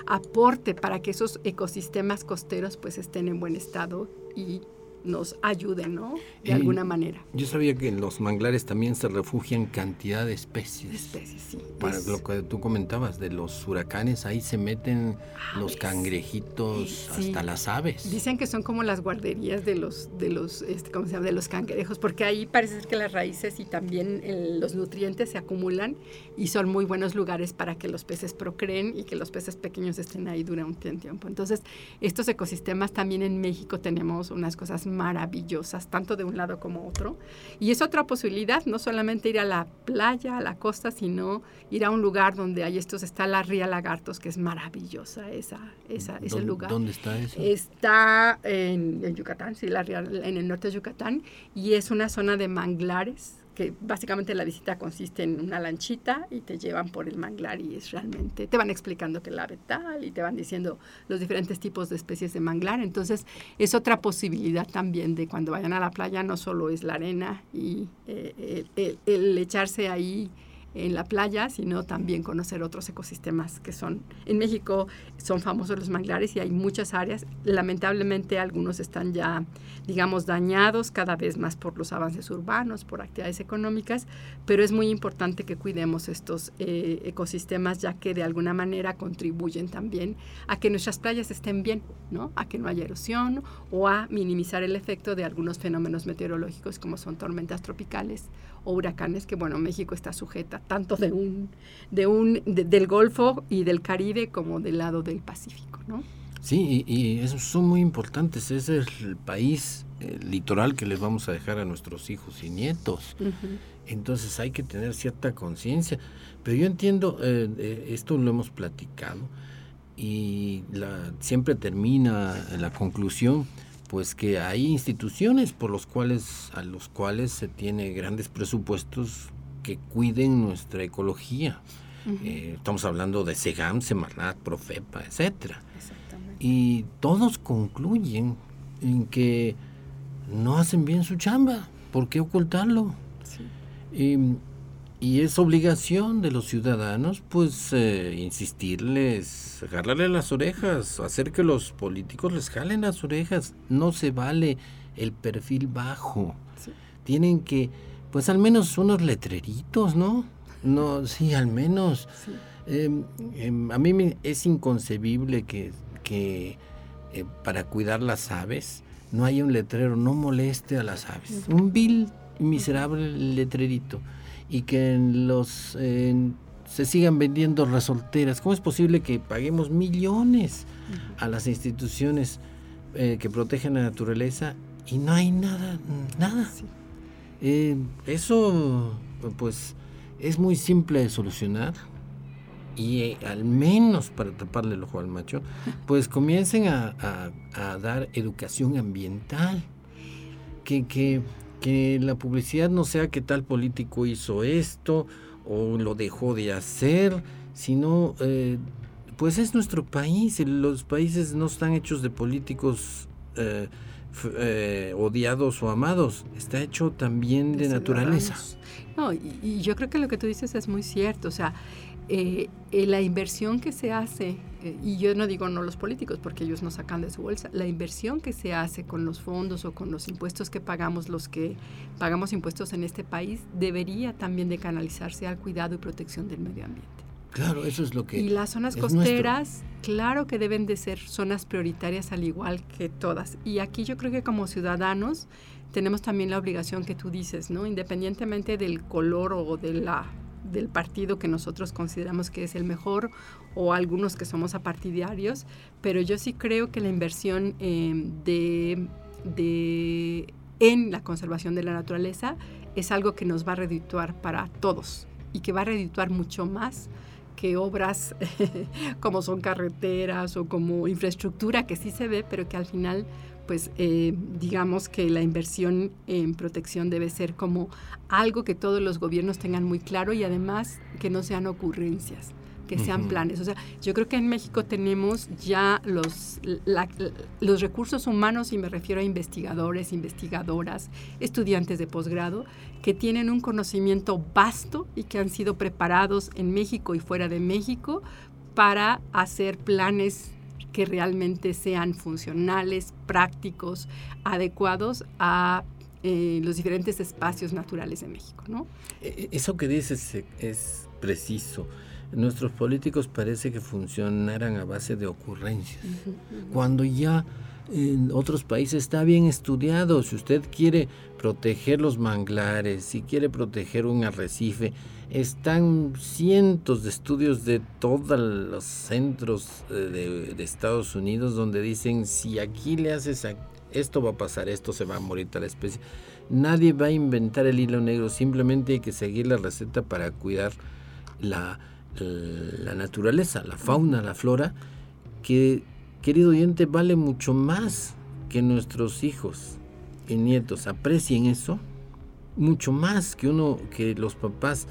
aporte para que esos ecosistemas costeros pues estén en buen estado y nos ayuden, ¿no? De alguna manera. Yo sabía que en los manglares también se refugian cantidad de especies. especies, sí. Para lo que tú comentabas de los huracanes, ahí se meten los cangrejitos, hasta las aves. Dicen que son como las guarderías de los, de los, este, ¿cómo se llama? De los cangrejos, porque ahí parece que las raíces y también los nutrientes se acumulan y son muy buenos lugares para que los peces procreen y que los peces pequeños estén ahí durante un tiempo. Entonces, estos ecosistemas también en México tenemos unas cosas maravillosas, tanto de un lado como otro. Y es otra posibilidad, no solamente ir a la playa, a la costa, sino ir a un lugar donde hay estos, está la Ría Lagartos, que es maravillosa esa, esa ese lugar. ¿Dónde está eso? Está en, en Yucatán, sí, la Ría, en el norte de Yucatán, y es una zona de manglares que básicamente la visita consiste en una lanchita y te llevan por el manglar y es realmente, te van explicando que el ave tal y te van diciendo los diferentes tipos de especies de manglar. Entonces es otra posibilidad también de cuando vayan a la playa, no solo es la arena y eh, el echarse ahí en la playa, sino también conocer otros ecosistemas que son, en México son famosos los manglares y hay muchas áreas. Lamentablemente algunos están ya, digamos, dañados cada vez más por los avances urbanos, por actividades económicas, pero es muy importante que cuidemos estos eh, ecosistemas ya que de alguna manera contribuyen también a que nuestras playas estén bien, ¿no? A que no haya erosión o a minimizar el efecto de algunos fenómenos meteorológicos como son tormentas tropicales o huracanes que bueno México está sujeta tanto de un de un del Golfo y del Caribe como del lado del Pacífico no sí y, y son muy importantes. Ese es el país litoral que les vamos a dejar a nuestros hijos y nietos. Entonces hay que tener cierta conciencia. Pero yo entiendo eh, eh, esto lo hemos platicado y la, siempre termina la conclusión pues que hay instituciones por los cuales a los cuales se tiene grandes presupuestos que cuiden nuestra ecología. Eh, estamos hablando de SEGAM, Semarnat, Profepa, etcétera. Y todos concluyen en que no hacen bien su chamba. ¿Por qué ocultarlo? Sí. Y es obligación de los ciudadanos, pues, eh, insistirles, jalarle las orejas, hacer que los políticos les jalen las orejas. No se vale el perfil bajo. Tienen que pues al menos unos letreritos, ¿no? No, sí, al menos. Em, em, a mí me, es inconcebible que, que eh, para cuidar las aves no haya un letrero, no moleste a las aves. Un vil y miserable letrerito. Y que en los se sigan vendiendo resolteras. ¿Cómo es posible que paguemos millones a las instituciones eh, que protegen la naturaleza y no hay nada, nada? Eh, eso, pues, es muy simple de solucionar y eh, al menos para taparle el ojo al macho, pues comiencen a, dar educación ambiental. Que, que, que, la publicidad no sea que tal político hizo esto o lo dejó de hacer, sino eh, pues es nuestro país. Los países no están hechos de políticos eh, odiados o amados, está hecho también de, naturaleza. No, y, yo creo que lo que tú dices es muy cierto. O sea, eh, eh, la inversión que se hace, eh, y yo no digo no los políticos porque ellos no sacan de su bolsa, la inversión que se hace con los fondos o con los impuestos que pagamos, los que pagamos impuestos en este país, debería también de canalizarse al cuidado y protección del medio ambiente. Claro, eso es lo que... Y las zonas costeras, claro que deben de ser zonas prioritarias al igual que todas. Y aquí yo creo que como ciudadanos tenemos también la obligación que tú dices, ¿no? Independientemente del color o de la del partido que nosotros consideramos que es el mejor o algunos que somos apartidarios, pero yo sí creo que la inversión em, de, en la conservación de la naturaleza es algo que nos va a redituar para todos y que va a redituar mucho más que obras como son carreteras o como infraestructura que sí se ve, pero que al final pues eh, digamos que la inversión en protección debe ser como algo que todos los gobiernos tengan muy claro y además que no sean ocurrencias que sean planes. O sea, yo creo que en México tenemos ya los, los recursos humanos, y me refiero a investigadores, investigadoras, estudiantes de posgrado, que tienen un conocimiento vasto y que han sido preparados en México y fuera de México para hacer planes que realmente sean funcionales, prácticos, adecuados a eh, los diferentes espacios naturales de México. ¿no? E, e, eso que dices es preciso. Nuestros políticos parece que funcionaran a base de ocurrencias, cuando ya en otros países está bien estudiado. Si usted quiere proteger los manglares, si quiere proteger un arrecife, están cientos de estudios de todos los centros eh, de, Estados Unidos donde dicen si aquí le haces esto va a pasar, esto se va a morir tal especie. Nadie va a inventar el hilo negro, simplemente hay que seguir la receta para cuidar la, la naturaleza, la fauna, la flora, que, querido oyente, vale mucho más que nuestros hijos y nietos. Aprecien eso, mucho más que uno, que los papás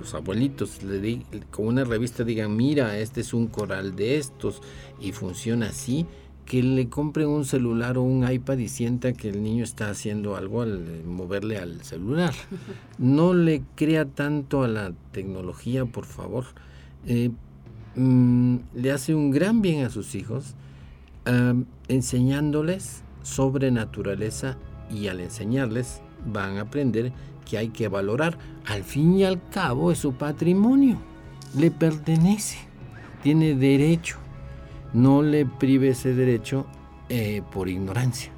los abuelitos le con una revista digan, mira, este es un coral de estos y funciona así, que le compren un celular o un iPad y sienta que el niño está haciendo algo al moverle al celular. No le crea tanto a la tecnología, por favor. Eh, mm, le hace un gran bien a sus hijos enseñándoles sobre naturaleza y al enseñarles van a aprender que hay que valorar. Al fin y al cabo es su patrimonio, le pertenece, tiene derecho. No le prive ese derecho eh, por ignorancia,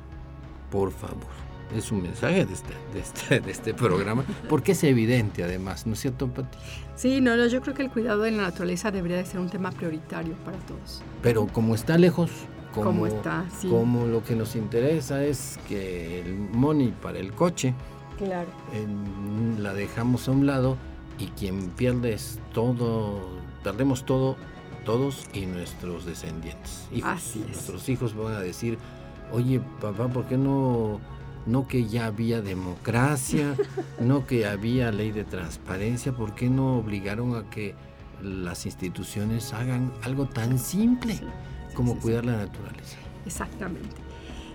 por favor. Es un mensaje de este, de este, de este programa, porque es evidente además, ¿no es cierto, Pati? Sí, no, no, yo creo que el cuidado de la naturaleza debería de ser un tema prioritario para todos. Pero como está lejos, como, está, como lo que nos interesa es que el money para el coche, Claro. la dejamos a un lado y quien pierde es todo, perdemos todo, todos y nuestros descendientes. Así es. Nuestros hijos van a decir, oye papá, ¿por qué no, no que ya había democracia, no que había ley de transparencia, ¿por qué no obligaron a que las instituciones hagan algo tan simple como cuidar la naturaleza? Exactamente.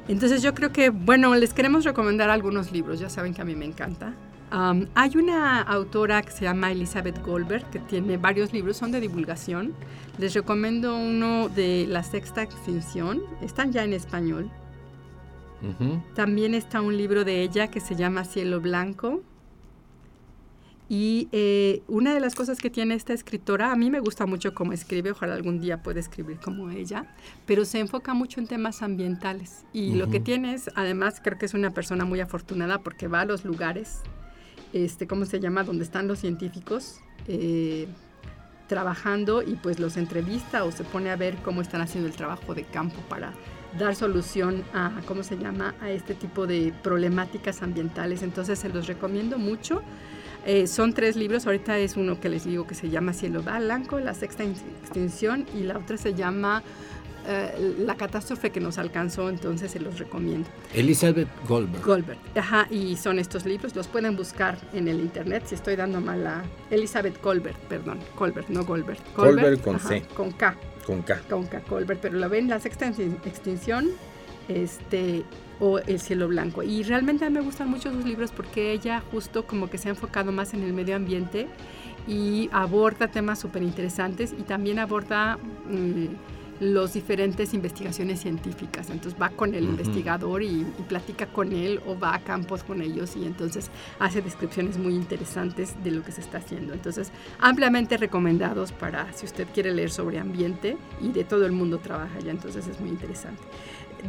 Entonces yo creo que, bueno, les queremos recomendar algunos libros, ya saben que a mí me encanta. Hay una autora que se llama Elizabeth Goldberg, que tiene varios libros, son de divulgación. Les recomiendo uno de La Sexta Extinción, están ya en español. También está un libro de ella que se llama Cielo Blanco. Y eh, una de las cosas que tiene esta escritora, a mí me gusta mucho cómo escribe, ojalá algún día pueda escribir como ella, pero se enfoca mucho en temas ambientales. Y lo que tiene es, además, creo que es una persona muy afortunada porque va a los lugares, este, ¿cómo se llama?, donde están los científicos. Eh, trabajando y pues los entrevista o se pone a ver cómo están haciendo el trabajo de campo para dar solución a, ¿cómo se llama?, a este tipo de problemáticas ambientales. Entonces se los recomiendo mucho. Eh, son tres libros, ahorita es uno que les digo que se llama Cielo Blanco, la sexta extinción, y la otra se llama eh, La catástrofe que nos alcanzó, entonces se los recomiendo. Elizabeth Goldberg. Goldberg, ajá, y son estos libros, los pueden buscar en el internet, si estoy dando mal la... Elizabeth Goldberg, perdón, Goldberg, no Goldberg. Goldberg, con C. Con K. Con K. Con K, Goldberg, pero la ven, la sexta extinción, este, o El cielo blanco. Y realmente a mí me gustan mucho sus libros porque ella justo como que se ha enfocado más en el medio ambiente y aborda temas súper interesantes y también aborda mm, los diferentes investigaciones científicas. Entonces va con el investigador y, platica con él o va a campos con ellos y entonces hace descripciones muy interesantes de lo que se está haciendo. Entonces ampliamente recomendados para si usted quiere leer sobre ambiente y de todo el mundo trabaja ya, entonces es muy interesante.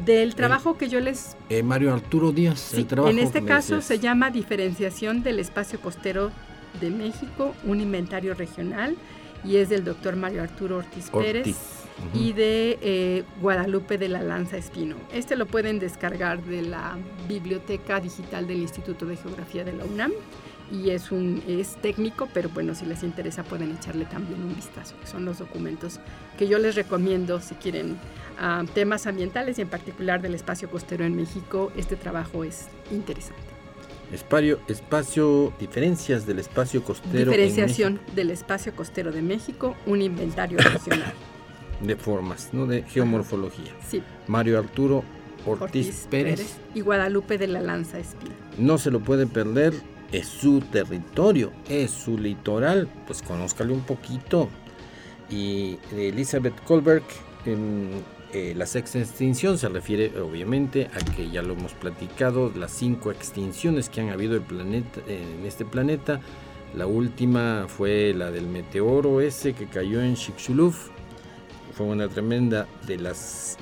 Del trabajo que yo les... Eh, Mario Arturo Díaz, el trabajo En este caso se llama Diferenciación del Espacio Costero de México, un inventario regional, y es del doctor Mario Arturo Ortiz, Pérez y de eh, Guadalupe de la Lanza Espino. Este lo pueden descargar de la Biblioteca Digital del Instituto de Geografía de la UNAM y es un es técnico, pero bueno, si les interesa pueden echarle también un vistazo, son los documentos que yo les recomiendo si quieren temas ambientales y en particular del espacio costero en México, este trabajo es interesante. Espacio, espacio, diferencias del espacio costero. Diferenciación del espacio costero de México, un inventario regional. De formas, ¿no? De geomorfología. Sí. Mario Arturo Ortiz, Pérez, Y Guadalupe de la Lanza Espina. No se lo puede perder, es su territorio, es su litoral, pues conózcale un poquito. Y Elizabeth Colberg en eh, la sexta extinción se refiere obviamente a que ya lo hemos platicado, las cinco extinciones que han habido el planeta, en este planeta. La última fue la del meteoro ese que cayó en Chicxulub. Una tremenda de las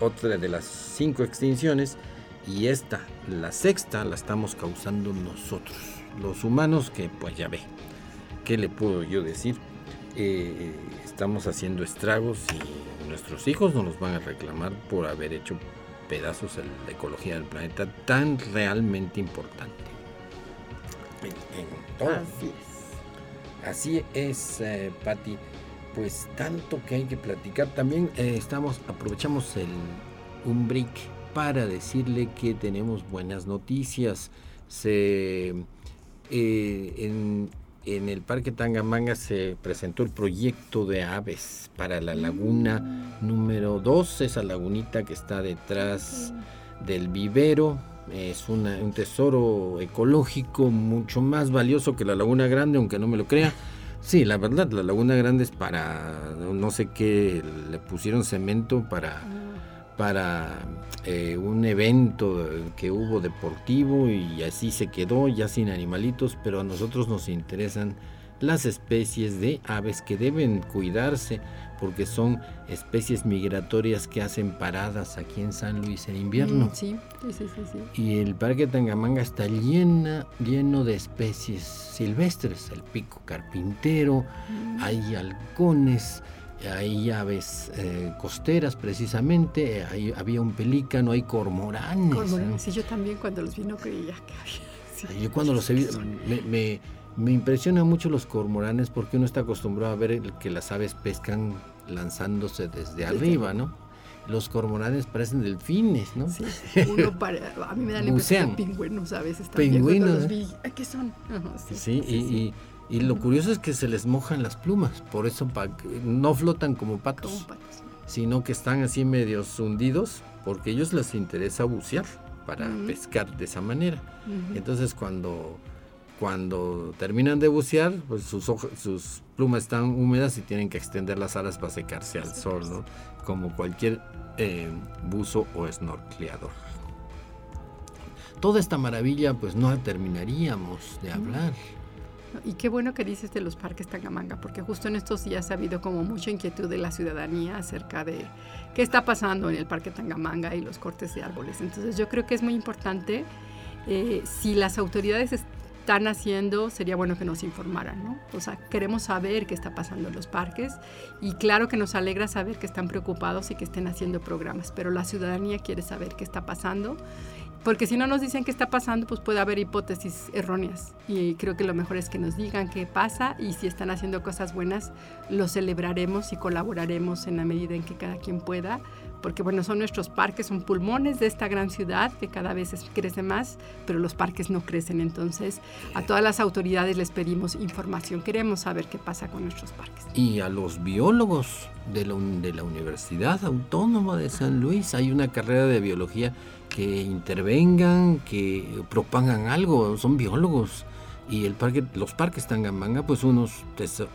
otra de las cinco extinciones y esta, la sexta, la estamos causando nosotros, los humanos que pues ya ve. ¿Qué le puedo yo decir? Eh, estamos haciendo estragos y nuestros hijos no nos van a reclamar por haber hecho pedazos en la ecología del planeta tan realmente importante. Así es. Así es, eh, Patti. Pues tanto que hay que platicar. También eh, estamos, aprovechamos el, un break para decirle que tenemos buenas noticias. Se, eh, en, en el Parque Tangamanga se presentó el proyecto de aves para la laguna número 2, esa lagunita que está detrás del vivero. Es un tesoro ecológico mucho más valioso que la laguna grande, aunque no me lo crea. Sí, la verdad, la laguna grande es para, no sé qué, le pusieron cemento para para eh, un evento que hubo deportivo y así se quedó ya sin animalitos, pero a nosotros nos interesan las especies de aves que deben cuidarse porque son especies migratorias que hacen paradas aquí en San Luis en invierno. Mm, sí, sí, sí, sí, Y el Parque Tangamanga está llena, lleno de especies silvestres, el pico carpintero, mm. hay halcones, hay aves eh, costeras precisamente, hay, había un pelícano, hay cormoranes. Cormoranes, sí, yo también cuando los vi no creía que había. yo cuando los he visto, me, me, impresiona mucho los cormoranes porque uno está acostumbrado a ver que las aves pescan lanzándose desde arriba, ¿no? Los cormoranes parecen delfines, ¿no? Sí, uno a mí me da la impresión de pingüinos a veces también. Pingüinos. Los vi. ¿Qué son? sí, y y lo curioso es que se les mojan las plumas, por eso no flotan como patos, sino que están así medios hundidos, porque a ellos les interesa bucear para pescar de esa manera. Entonces cuando, cuando terminan de bucear, pues sus, sus plumas están húmedas y tienen que extender las alas para secarse al sol, ¿no? como cualquier eh, buzo o snorkeleador. Toda esta maravilla pues no terminaríamos de hablar Y qué bueno que dices de los parques Tangamanga, porque justo en estos días ha habido como mucha inquietud de la ciudadanía acerca de qué está pasando en el Parque Tangamanga y los cortes de árboles. Entonces yo creo que es muy importante eh, si las autoridades están haciendo, sería bueno que nos informaran, ¿no? O sea, queremos saber qué está pasando en los parques y claro que nos alegra saber que están preocupados y que estén haciendo programas, pero la ciudadanía quiere saber qué está pasando porque si no nos dicen qué está pasando, pues puede haber hipótesis erróneas. Y creo que lo mejor es que nos digan qué pasa y si están haciendo cosas buenas, lo celebraremos y colaboraremos en la medida en que cada quien pueda. Porque bueno, son nuestros parques, son pulmones de esta gran ciudad que cada vez crece más, pero los parques no crecen. Entonces, a todas las autoridades les pedimos información. Queremos saber qué pasa con nuestros parques. Y a los biólogos de la, de la Universidad Autónoma de San Luis hay una carrera de biología que intervengan, que propagan algo, son biólogos. Y el parque, los parques Tangamanga, pues unos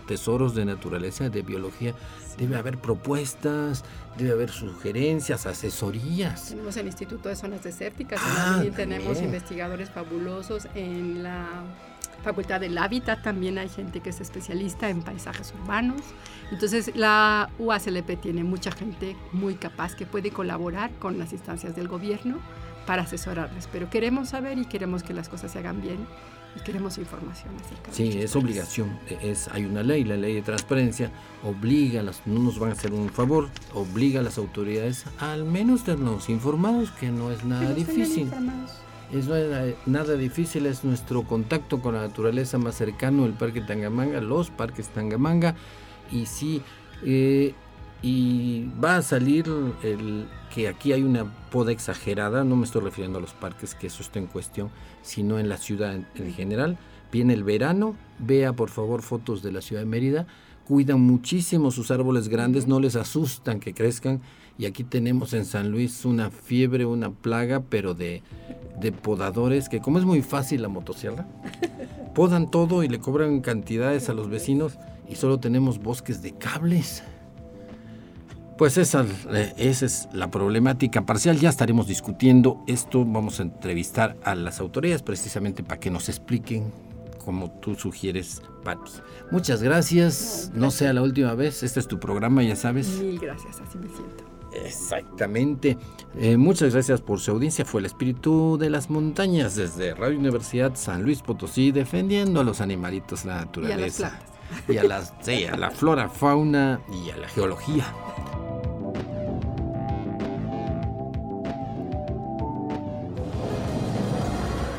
tesoros de naturaleza, de biología. Debe haber propuestas, debe haber sugerencias, asesorías. Tenemos el Instituto de Zonas Desérticas, ah, también tenemos investigadores fabulosos en la Facultad del Hábitat, también hay gente que es especialista en paisajes urbanos. Entonces la UACLP tiene mucha gente muy capaz que puede colaborar con las instancias del gobierno para asesorarles, pero queremos saber y queremos que las cosas se hagan bien y queremos información acerca Sí, es obligación, es, hay una ley, la ley de transparencia, obliga, a las, no nos van a hacer un favor, obliga a las autoridades a al menos tenernos informados, que no es nada difícil. Es nada difícil, es nuestro contacto con la naturaleza más cercano, el Parque Tangamanga, los parques Tangamanga. Y sí, eh, y va a salir el que aquí hay una poda exagerada, no me estoy refiriendo a los parques, que eso está en cuestión, sino en la ciudad en, general. Viene el verano, vea por favor fotos de la ciudad de Mérida, cuidan muchísimo sus árboles grandes, no les asustan que crezcan. Y aquí tenemos en San Luis una fiebre, una plaga, pero de, de podadores, que como es muy fácil la motosierra, podan todo y le cobran cantidades a los vecinos y solo tenemos bosques de cables. Pues esa, eh, esa, es la problemática parcial. Ya estaremos discutiendo esto. Vamos a entrevistar a las autoridades precisamente para que nos expliquen como tú sugieres, Patti. Muchas gracias. No sea la última vez. Este es tu programa, ya sabes. Mil gracias, así me siento. Exactamente. Eh, muchas gracias por su audiencia. Fue el espíritu de las montañas desde Radio Universidad San Luis Potosí, defendiendo a los animalitos, la naturaleza y a, las, sí, a la flora, fauna y a la geología.